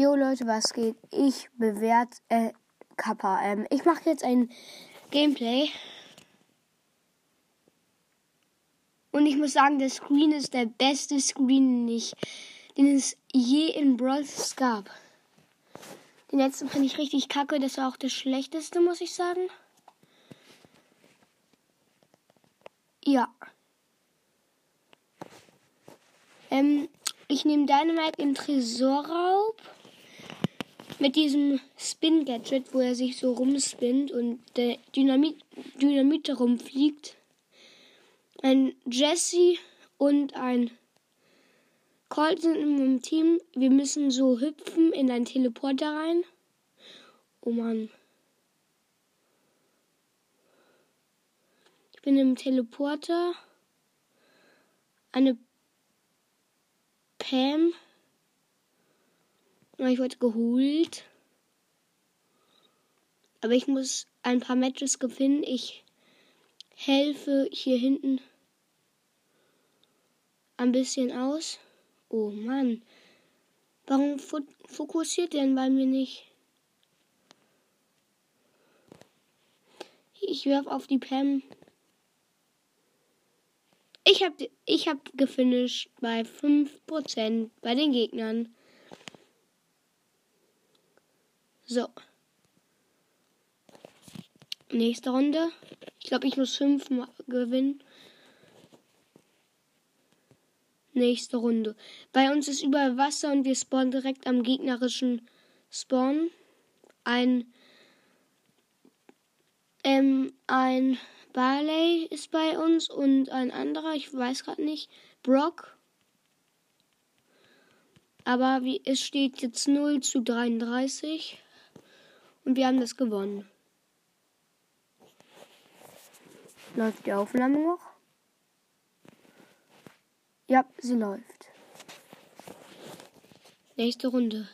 Jo Leute, was geht? Ich bewerte äh, Kappa. Ähm, ich mache jetzt ein Gameplay. Und ich muss sagen, der Screen ist der beste Screen, den, ich, den es je in Brawl gab. Den letzten fand ich richtig kacke. Das war auch der schlechteste, muss ich sagen. Ja. Ähm, ich nehme Dynamite im Tresorraub mit diesem Spin-Gadget, wo er sich so rumspinnt und der Dynamit, Dynamit rumfliegt. Ein Jesse und ein Colt sind im Team. Wir müssen so hüpfen in einen Teleporter rein. Oh Mann. Ich bin im Teleporter. Eine Pam. Ich wurde geholt. Aber ich muss ein paar Matches gewinnen. Ich helfe hier hinten ein bisschen aus. Oh Mann. Warum fokussiert denn bei mir nicht? Ich werf auf die Pam. Ich hab, ich hab gefinisht bei 5% bei den Gegnern. So. Nächste Runde. Ich glaube, ich muss 5 gewinnen. Nächste Runde. Bei uns ist überall Wasser und wir spawnen direkt am gegnerischen Spawn. Ein ähm, ein Barley ist bei uns und ein anderer, ich weiß gerade nicht, Brock. Aber wie, es steht jetzt 0 zu 33 und wir haben das gewonnen. Läuft die Aufnahme noch? Ja, sie läuft. Nächste Runde.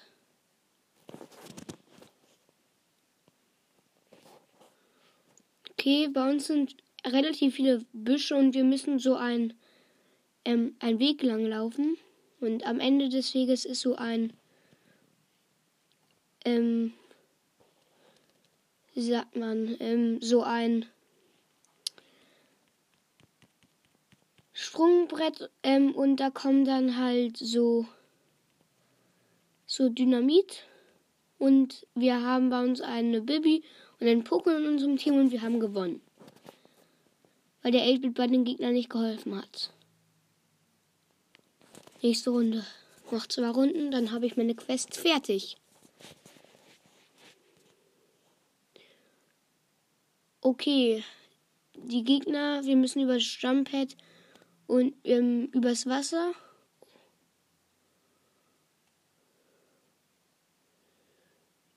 Okay, bei uns sind relativ viele Büsche und wir müssen so ein, ähm, einen Weg lang laufen. Und am Ende des Weges ist so ein, ähm, wie sagt man, ähm, so ein Sprungbrett ähm, und da kommen dann halt so so Dynamit und wir haben bei uns eine Bibi und einen Pokémon in unserem Team und wir haben gewonnen. Weil der 8-Bit bei den Gegnern nicht geholfen hat. Nächste Runde. Noch zwei Runden, dann habe ich meine Quest fertig. Okay. Die Gegner, wir müssen über das Jumppad und ähm, übers Wasser.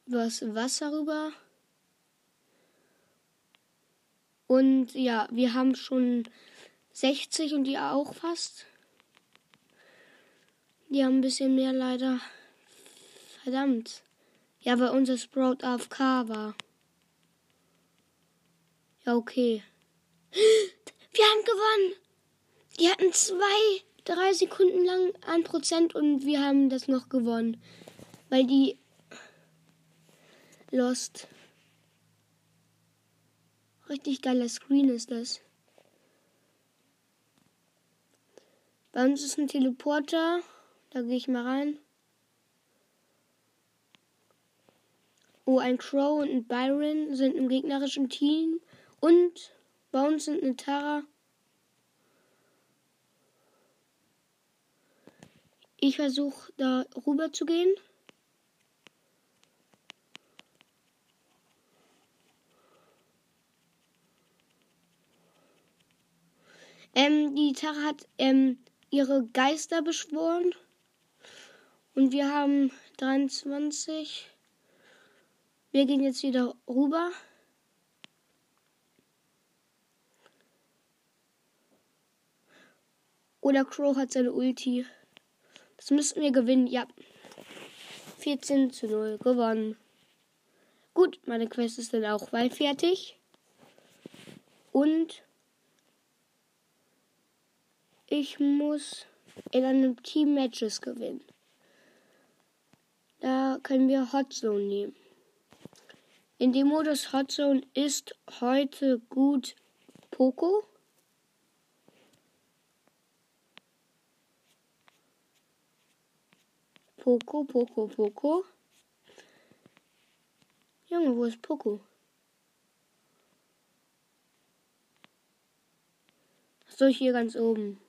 Übers Wasser rüber. Und ja, wir haben schon 60 und die auch fast. Die haben ein bisschen mehr leider. Verdammt. Ja, weil unser Sprout AFK war. Ja, okay. Wir haben gewonnen! Die hatten zwei, drei Sekunden lang ein Prozent und wir haben das noch gewonnen. Weil die Lost. Richtig geiler Screen ist das. Bei uns ist ein Teleporter. Da gehe ich mal rein. Oh, ein Crow und ein Byron sind im gegnerischen Team. Und bei uns sind eine Tara Ich versuche da rüber zu gehen. Ähm, die Tara hat ähm, ihre Geister beschworen. Und wir haben 23. Wir gehen jetzt wieder rüber. Oder Crow hat seine Ulti. Das müssten wir gewinnen. Ja. 14 zu 0 gewonnen. Gut, meine Quest ist dann auch bald fertig. Und ich muss in einem Team Matches gewinnen. Da können wir Hot Zone nehmen. In dem Modus Hot Zone ist heute gut Poco. Poco, Poco, Poco. Junge, wo ist Poco? So, hier ganz oben.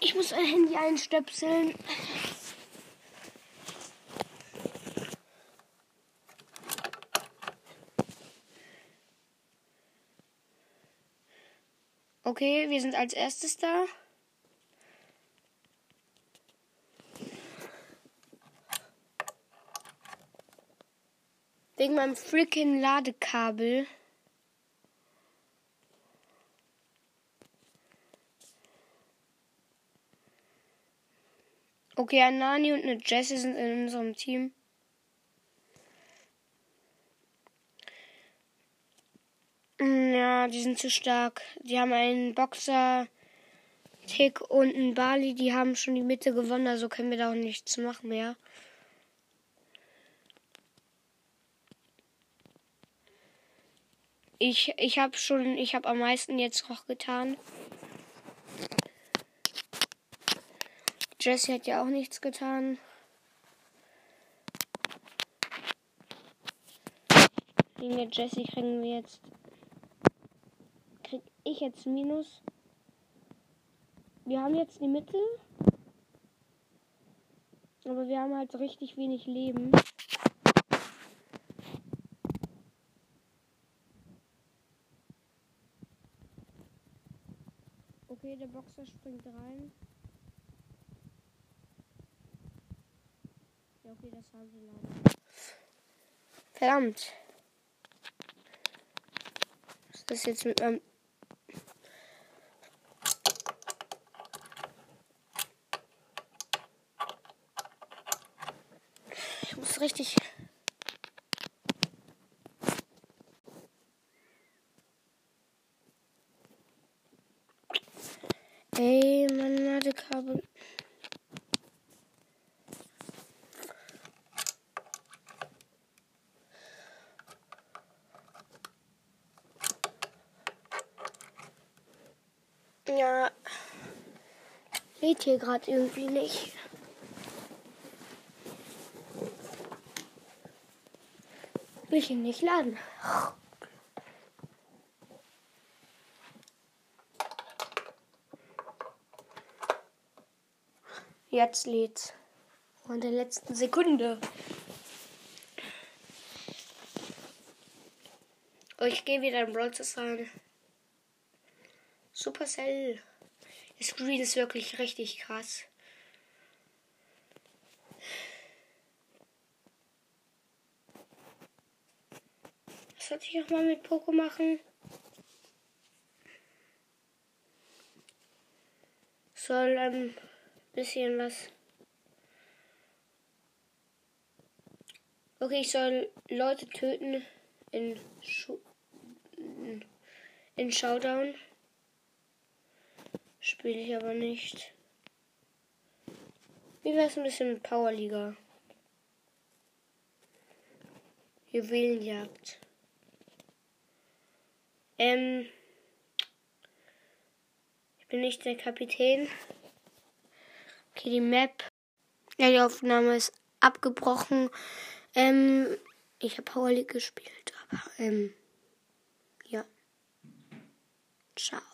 Ich muss ein Handy einstöpseln. Okay, wir sind als erstes da. Wegen meinem freaking Ladekabel. Okay, ein Nani und eine Jessie sind in unserem Team. Hm, ja, die sind zu stark. Die haben einen Boxer, Tick und einen Bali. Die haben schon die Mitte gewonnen, also können wir da auch nichts machen mehr. Ich, ich habe schon, ich habe am meisten jetzt noch getan. Jesse hat ja auch nichts getan. Gegen der Jesse kriegen wir jetzt. Krieg ich jetzt Minus. Wir haben jetzt die Mitte. Aber wir haben halt richtig wenig Leben. Okay, der Boxer springt rein. Ja, okay, das haben wir leider. Verdammt. Was ist das jetzt mit meinem. Ich muss richtig Ja, lädt hier gerade irgendwie nicht. Will ich ihn nicht laden? Jetzt lädt. Und der letzten Sekunde. Oh, ich gehe wieder in Brawl rein. Supercell. Der Screen ist wirklich richtig krass. Was sollte ich nochmal mit Poco machen? Soll ein bisschen was. Okay, ich soll Leute töten in, Schu in Showdown. Spiele ich aber nicht. Wie wäre es ein bisschen mit Powerliga? Juwelenjagd. Ähm. Ich bin nicht der Kapitän. Okay, die Map. Ja, die Aufnahme ist abgebrochen. Ähm, ich habe Power League gespielt, aber ähm, ja. Ciao.